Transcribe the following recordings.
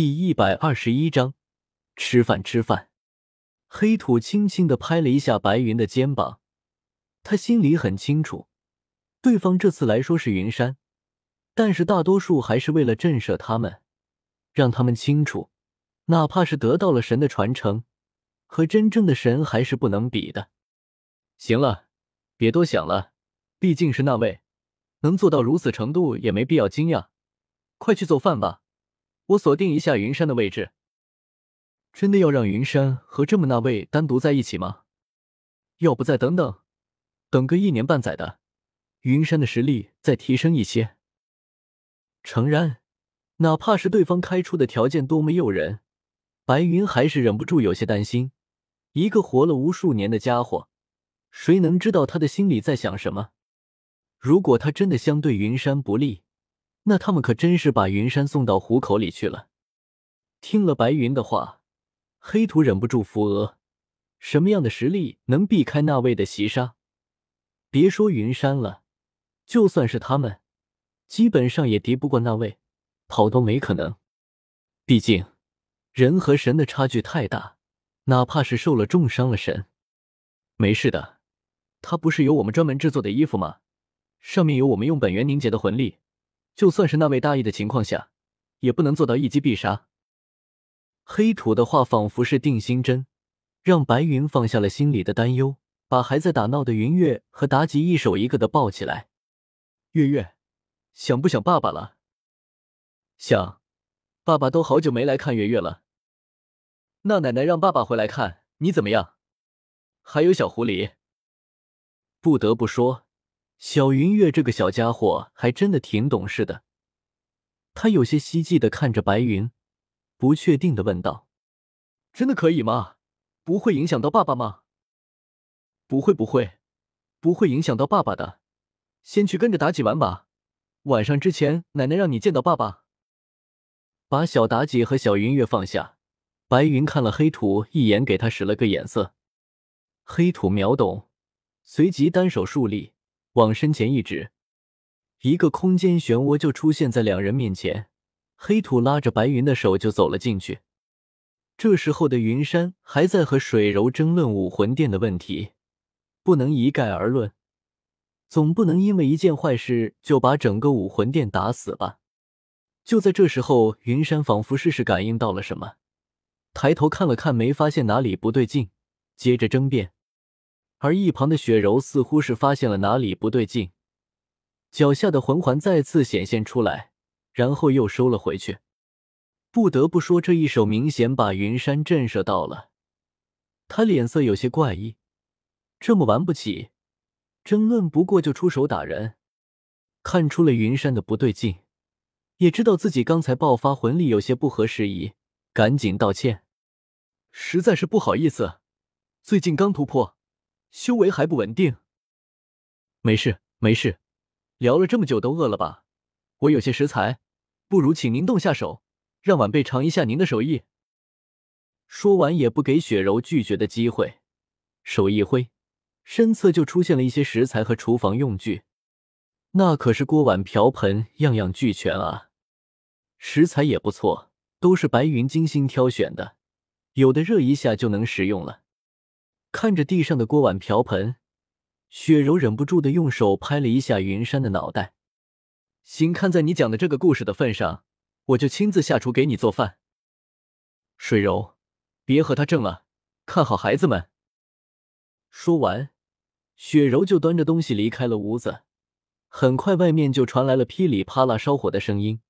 第一百二十一章，吃饭吃饭。黑土轻轻的拍了一下白云的肩膀，他心里很清楚，对方这次来说是云山，但是大多数还是为了震慑他们，让他们清楚，哪怕是得到了神的传承，和真正的神还是不能比的。行了，别多想了，毕竟是那位，能做到如此程度也没必要惊讶，快去做饭吧。我锁定一下云山的位置。真的要让云山和这么那位单独在一起吗？要不再等等，等个一年半载的，云山的实力再提升一些。诚然，哪怕是对方开出的条件多么诱人，白云还是忍不住有些担心。一个活了无数年的家伙，谁能知道他的心里在想什么？如果他真的相对云山不利，那他们可真是把云山送到虎口里去了。听了白云的话，黑土忍不住扶额：什么样的实力能避开那位的袭杀？别说云山了，就算是他们，基本上也敌不过那位，跑都没可能。毕竟人和神的差距太大，哪怕是受了重伤了神，没事的。他不是有我们专门制作的衣服吗？上面有我们用本源凝结的魂力。就算是那位大意的情况下，也不能做到一击必杀。黑土的话仿佛是定心针，让白云放下了心里的担忧，把还在打闹的云月和妲己一手一个的抱起来。月月，想不想爸爸了？想，爸爸都好久没来看月月了。那奶奶让爸爸回来看你怎么样？还有小狐狸，不得不说。小云月这个小家伙还真的挺懂事的，他有些希冀的看着白云，不确定的问道：“真的可以吗？不会影响到爸爸吗？”“不会，不会，不会影响到爸爸的。先去跟着妲己玩吧，晚上之前奶奶让你见到爸爸。”把小妲己和小云月放下，白云看了黑土一眼，给他使了个眼色。黑土秒懂，随即单手竖立。往身前一指，一个空间漩涡就出现在两人面前。黑土拉着白云的手就走了进去。这时候的云山还在和水柔争论武魂殿的问题，不能一概而论，总不能因为一件坏事就把整个武魂殿打死吧？就在这时候，云山仿佛是是感应到了什么，抬头看了看，没发现哪里不对劲，接着争辩。而一旁的雪柔似乎是发现了哪里不对劲，脚下的魂环再次显现出来，然后又收了回去。不得不说，这一手明显把云山震慑到了。他脸色有些怪异，这么玩不起，争论不过就出手打人。看出了云山的不对劲，也知道自己刚才爆发魂力有些不合时宜，赶紧道歉：“实在是不好意思，最近刚突破。”修为还不稳定，没事没事，聊了这么久都饿了吧？我有些食材，不如请您动下手，让晚辈尝一下您的手艺。说完也不给雪柔拒绝的机会，手一挥，身侧就出现了一些食材和厨房用具，那可是锅碗瓢盆样样俱全啊！食材也不错，都是白云精心挑选的，有的热一下就能食用了。看着地上的锅碗瓢盆，雪柔忍不住的用手拍了一下云山的脑袋。行，看在你讲的这个故事的份上，我就亲自下厨给你做饭。水柔，别和他争了，看好孩子们。说完，雪柔就端着东西离开了屋子。很快，外面就传来了噼里啪啦烧火的声音。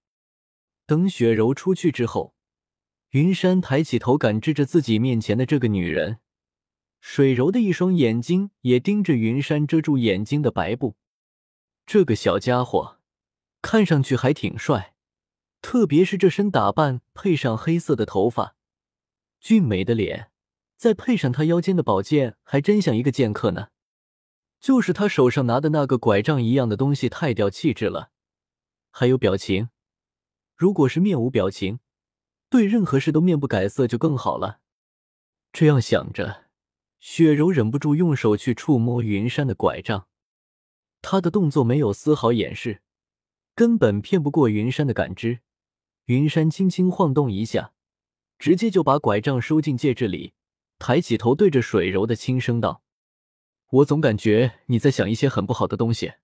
等雪柔出去之后，云山抬起头，感知着自己面前的这个女人。水柔的一双眼睛也盯着云山遮住眼睛的白布，这个小家伙看上去还挺帅，特别是这身打扮配上黑色的头发，俊美的脸，再配上他腰间的宝剑，还真像一个剑客呢。就是他手上拿的那个拐杖一样的东西太掉气质了，还有表情，如果是面无表情，对任何事都面不改色就更好了。这样想着。雪柔忍不住用手去触摸云山的拐杖，她的动作没有丝毫掩饰，根本骗不过云山的感知。云山轻轻晃动一下，直接就把拐杖收进戒指里，抬起头对着水柔的轻声道：“我总感觉你在想一些很不好的东西。”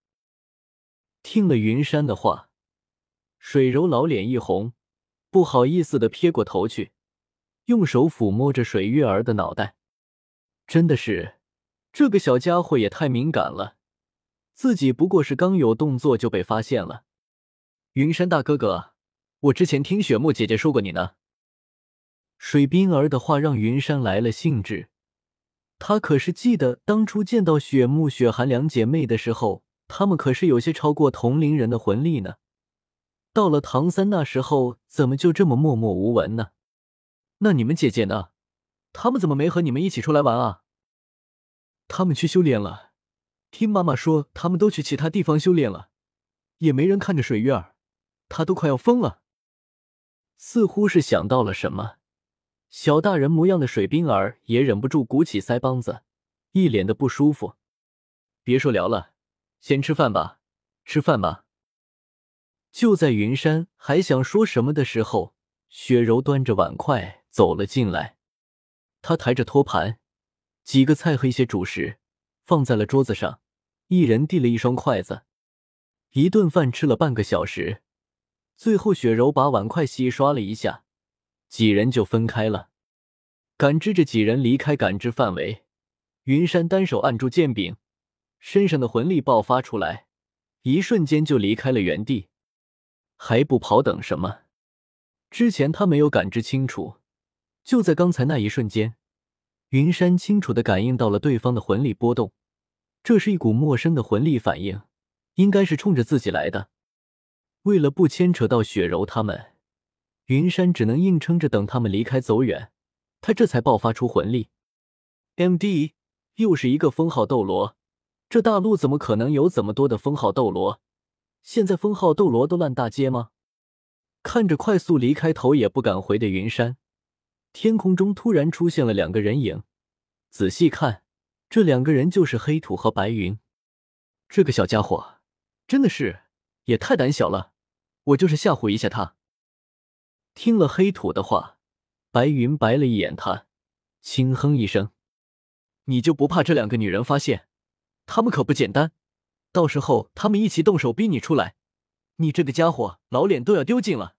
听了云山的话，水柔老脸一红，不好意思的撇过头去，用手抚摸着水月儿的脑袋。真的是，这个小家伙也太敏感了，自己不过是刚有动作就被发现了。云山大哥哥，我之前听雪木姐姐说过你呢。水冰儿的话让云山来了兴致，他可是记得当初见到雪木、雪寒两姐妹的时候，她们可是有些超过同龄人的魂力呢。到了唐三那时候，怎么就这么默默无闻呢？那你们姐姐呢？他们怎么没和你们一起出来玩啊？他们去修炼了，听妈妈说，他们都去其他地方修炼了，也没人看着水月儿，她都快要疯了。似乎是想到了什么，小大人模样的水冰儿也忍不住鼓起腮帮子，一脸的不舒服。别说聊了，先吃饭吧，吃饭吧。就在云山还想说什么的时候，雪柔端着碗筷走了进来。他抬着托盘，几个菜和一些主食放在了桌子上，一人递了一双筷子。一顿饭吃了半个小时，最后雪柔把碗筷洗刷了一下，几人就分开了。感知着几人离开感知范围，云山单手按住剑柄，身上的魂力爆发出来，一瞬间就离开了原地。还不跑，等什么？之前他没有感知清楚。就在刚才那一瞬间，云山清楚的感应到了对方的魂力波动，这是一股陌生的魂力反应，应该是冲着自己来的。为了不牵扯到雪柔他们，云山只能硬撑着等他们离开走远，他这才爆发出魂力。M.D. 又是一个封号斗罗，这大陆怎么可能有这么多的封号斗罗？现在封号斗罗都烂大街吗？看着快速离开、头也不敢回的云山。天空中突然出现了两个人影，仔细看，这两个人就是黑土和白云。这个小家伙真的是也太胆小了，我就是吓唬一下他。听了黑土的话，白云白了一眼他，轻哼一声：“你就不怕这两个女人发现？他们可不简单，到时候他们一起动手逼你出来，你这个家伙老脸都要丢尽了。”